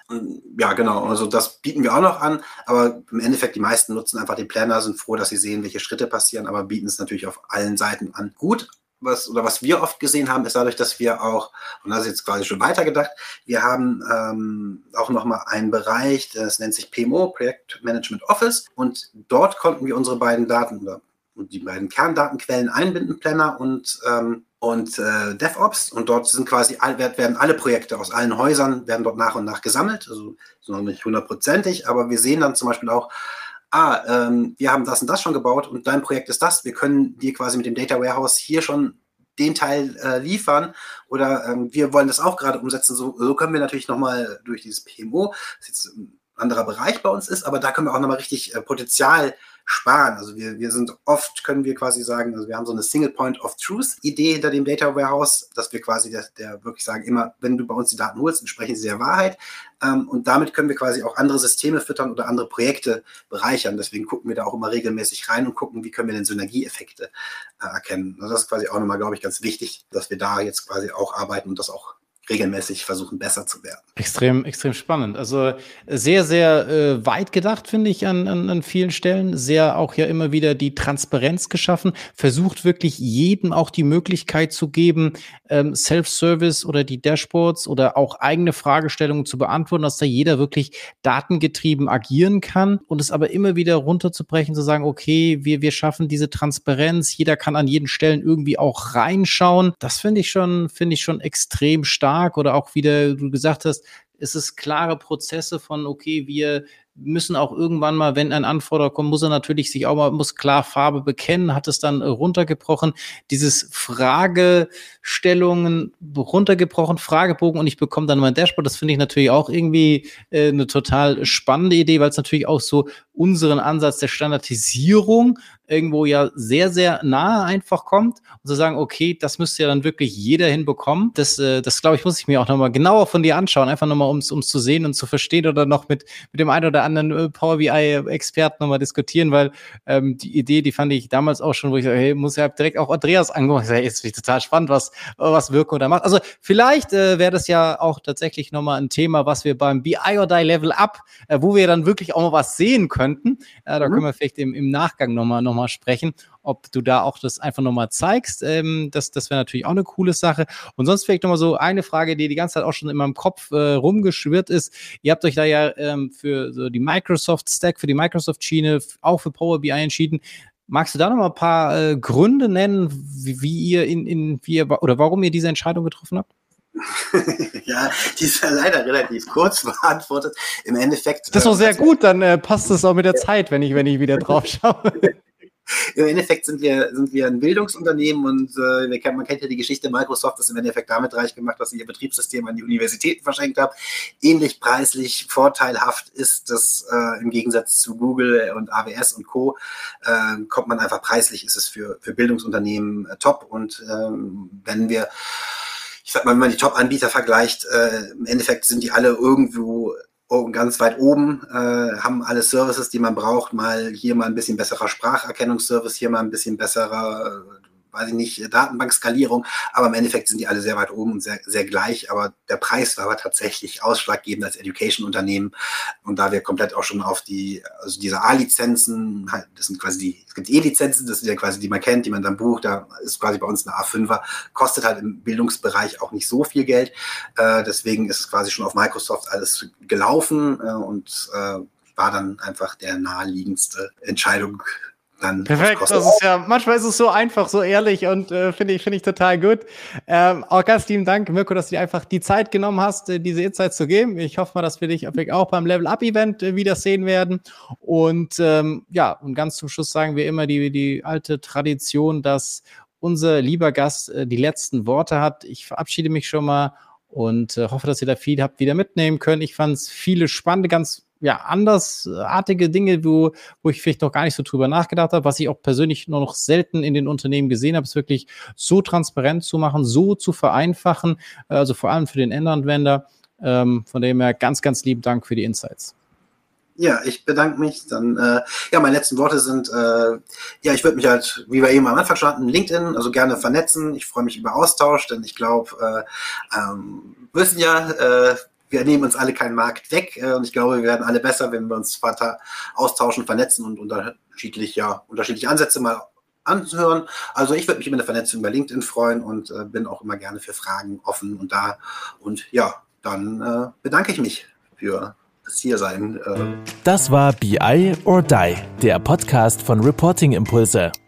Und, ja, genau, also das bieten wir auch noch an, aber im Endeffekt die meisten nutzen einfach den Planner, sind froh, dass sie sehen, welche Schritte passieren, aber bieten es natürlich auf allen Seiten an. Gut, was oder was wir oft gesehen haben, ist dadurch, dass wir auch, und das ist jetzt quasi schon weitergedacht, wir haben ähm, auch nochmal einen Bereich, das nennt sich PMO, Project Management Office, und dort konnten wir unsere beiden Daten oder die beiden Kerndatenquellen einbinden, Planner und ähm, und äh, DevOps. Und dort sind quasi all, werden alle Projekte aus allen Häusern werden dort nach und nach gesammelt, also noch nicht hundertprozentig, aber wir sehen dann zum Beispiel auch ah, ähm, wir haben das und das schon gebaut und dein Projekt ist das. Wir können dir quasi mit dem Data Warehouse hier schon den Teil äh, liefern oder ähm, wir wollen das auch gerade umsetzen. So, so können wir natürlich nochmal durch dieses PMO, das jetzt ein anderer Bereich bei uns ist, aber da können wir auch nochmal richtig äh, Potenzial sparen. Also wir, wir sind oft, können wir quasi sagen, also wir haben so eine Single Point of Truth Idee hinter dem Data Warehouse, dass wir quasi der, der wirklich sagen, immer, wenn du bei uns die Daten holst, entsprechen sie der Wahrheit. Ähm, und damit können wir quasi auch andere Systeme füttern oder andere Projekte bereichern. Deswegen gucken wir da auch immer regelmäßig rein und gucken, wie können wir denn Synergieeffekte äh, erkennen. Also das ist quasi auch nochmal, glaube ich, ganz wichtig, dass wir da jetzt quasi auch arbeiten und das auch regelmäßig versuchen, besser zu werden. Extrem, extrem spannend. Also sehr, sehr äh, weit gedacht, finde ich, an, an, an vielen Stellen. Sehr auch ja immer wieder die Transparenz geschaffen. Versucht wirklich jedem auch die Möglichkeit zu geben, ähm, Self-Service oder die Dashboards oder auch eigene Fragestellungen zu beantworten, dass da jeder wirklich datengetrieben agieren kann und es aber immer wieder runterzubrechen, zu sagen, okay, wir, wir schaffen diese Transparenz, jeder kann an jeden Stellen irgendwie auch reinschauen. Das finde ich schon, finde ich schon extrem stark stark oder auch wieder du gesagt hast, ist es klare Prozesse von, okay, wir müssen auch irgendwann mal, wenn ein Anforderer kommt, muss er natürlich sich auch mal, muss klar Farbe bekennen, hat es dann runtergebrochen. Dieses Fragestellungen runtergebrochen, Fragebogen und ich bekomme dann mein Dashboard. Das finde ich natürlich auch irgendwie äh, eine total spannende Idee, weil es natürlich auch so unseren Ansatz der Standardisierung irgendwo ja sehr, sehr nahe einfach kommt und zu sagen, okay, das müsste ja dann wirklich jeder hinbekommen. Das, äh, das glaube ich, muss ich mir auch nochmal genauer von dir anschauen, einfach nochmal, um es zu sehen und zu verstehen oder noch mit, mit dem einen oder anderen äh, Power BI-Experten nochmal diskutieren, weil ähm, die Idee, die fand ich damals auch schon, wo ich sage, hey, muss ja direkt auch Andreas angucken. Ich sage, hey, ist total spannend, was, was Wirkung da macht. Also vielleicht äh, wäre das ja auch tatsächlich nochmal ein Thema, was wir beim BI or Die Level Up, äh, wo wir dann wirklich auch mal was sehen könnten. Äh, da mhm. können wir vielleicht im, im Nachgang nochmal noch mal sprechen ob du da auch das einfach nochmal zeigst. Ähm, das das wäre natürlich auch eine coole Sache. Und sonst vielleicht nochmal so eine Frage, die die ganze Zeit auch schon in meinem Kopf äh, rumgeschwirrt ist. Ihr habt euch da ja ähm, für so die Microsoft Stack, für die Microsoft-Schiene, auch für Power BI entschieden. Magst du da noch mal ein paar äh, Gründe nennen, wie, wie ihr in, in wie ihr, oder warum ihr diese Entscheidung getroffen habt? ja, die ist ja leider relativ kurz beantwortet. Im Endeffekt. Das ist doch sehr also, gut, dann äh, passt es auch mit der Zeit, wenn ich, wenn ich wieder drauf schaue. Im Endeffekt sind wir, sind wir ein Bildungsunternehmen und äh, kennen, man kennt ja die Geschichte, Microsoft ist im Endeffekt damit reich gemacht, dass sie ihr Betriebssystem an die Universitäten verschenkt haben. Ähnlich preislich vorteilhaft ist das äh, im Gegensatz zu Google und AWS und Co. Äh, kommt man einfach preislich, ist es für, für Bildungsunternehmen äh, top. Und ähm, wenn wir ich sag mal, wenn man die Top-Anbieter vergleicht, äh, im Endeffekt sind die alle irgendwo ganz weit oben, äh, haben alle Services, die man braucht, mal hier mal ein bisschen besserer Spracherkennungsservice, hier mal ein bisschen besserer weiß ich nicht, Datenbankskalierung, aber im Endeffekt sind die alle sehr weit oben und sehr, sehr gleich, aber der Preis war aber tatsächlich ausschlaggebend als Education-Unternehmen. Und da wir komplett auch schon auf die, also diese A-Lizenzen, halt, das sind quasi die, es gibt E-Lizenzen, das sind ja quasi die man kennt, die man dann bucht, da ist quasi bei uns eine A5er, kostet halt im Bildungsbereich auch nicht so viel Geld, äh, deswegen ist es quasi schon auf Microsoft alles gelaufen äh, und äh, war dann einfach der naheliegendste Entscheidung dann Perfekt, das ist ja, manchmal ist es so einfach, so ehrlich und äh, finde ich, finde ich total gut. Ähm, auch ganz lieben Dank, Mirko, dass du dir einfach die Zeit genommen hast, äh, diese Insights zu geben. Ich hoffe mal, dass wir dich auch beim Level Up Event äh, wiedersehen werden. Und ähm, ja, und ganz zum Schluss sagen wir immer die, die alte Tradition, dass unser lieber Gast äh, die letzten Worte hat. Ich verabschiede mich schon mal und äh, hoffe, dass ihr da viel habt wieder mitnehmen können. Ich fand es viele spannende, ganz ja, andersartige Dinge, wo, wo ich vielleicht noch gar nicht so drüber nachgedacht habe, was ich auch persönlich nur noch selten in den Unternehmen gesehen habe, ist wirklich so transparent zu machen, so zu vereinfachen, also vor allem für den Endanwender. Ähm, von dem her ganz, ganz lieben Dank für die Insights. Ja, ich bedanke mich. Dann, äh, ja, meine letzten Worte sind, äh, ja, ich würde mich halt, wie wir eben am Anfang standen, LinkedIn, also gerne vernetzen. Ich freue mich über Austausch, denn ich glaube, äh, ähm, wissen ja, äh, wir nehmen uns alle keinen Markt weg äh, und ich glaube, wir werden alle besser, wenn wir uns austauschen, vernetzen und unterschiedlich, ja, unterschiedliche Ansätze mal anhören. Also ich würde mich über eine Vernetzung bei LinkedIn freuen und äh, bin auch immer gerne für Fragen offen und da. Und ja, dann äh, bedanke ich mich für das Hiersein. Äh. Das war BI or Die, der Podcast von Reporting Impulse.